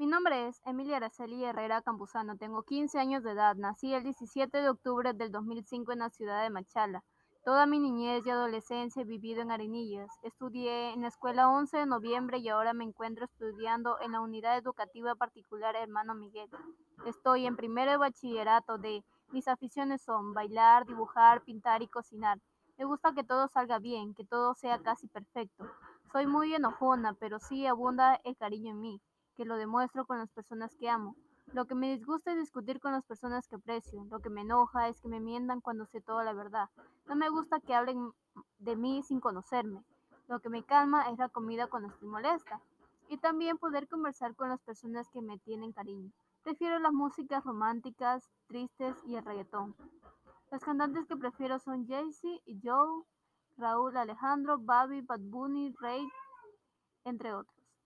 Mi nombre es Emilia Araceli Herrera Campuzano, tengo 15 años de edad, nací el 17 de octubre del 2005 en la ciudad de Machala. Toda mi niñez y adolescencia he vivido en Arenillas. Estudié en la escuela 11 de noviembre y ahora me encuentro estudiando en la unidad educativa particular Hermano Miguel. Estoy en primero de bachillerato de mis aficiones son bailar, dibujar, pintar y cocinar. Me gusta que todo salga bien, que todo sea casi perfecto. Soy muy enojona, pero sí abunda el cariño en mí que lo demuestro con las personas que amo. Lo que me disgusta es discutir con las personas que aprecio. Lo que me enoja es que me mientan cuando sé toda la verdad. No me gusta que hablen de mí sin conocerme. Lo que me calma es la comida cuando estoy molesta. Y también poder conversar con las personas que me tienen cariño. Prefiero las músicas románticas, tristes y el reggaetón. Los cantantes que prefiero son Jay-Z y Joe, Raúl Alejandro, Babi, Bad Bunny, Rey, entre otros.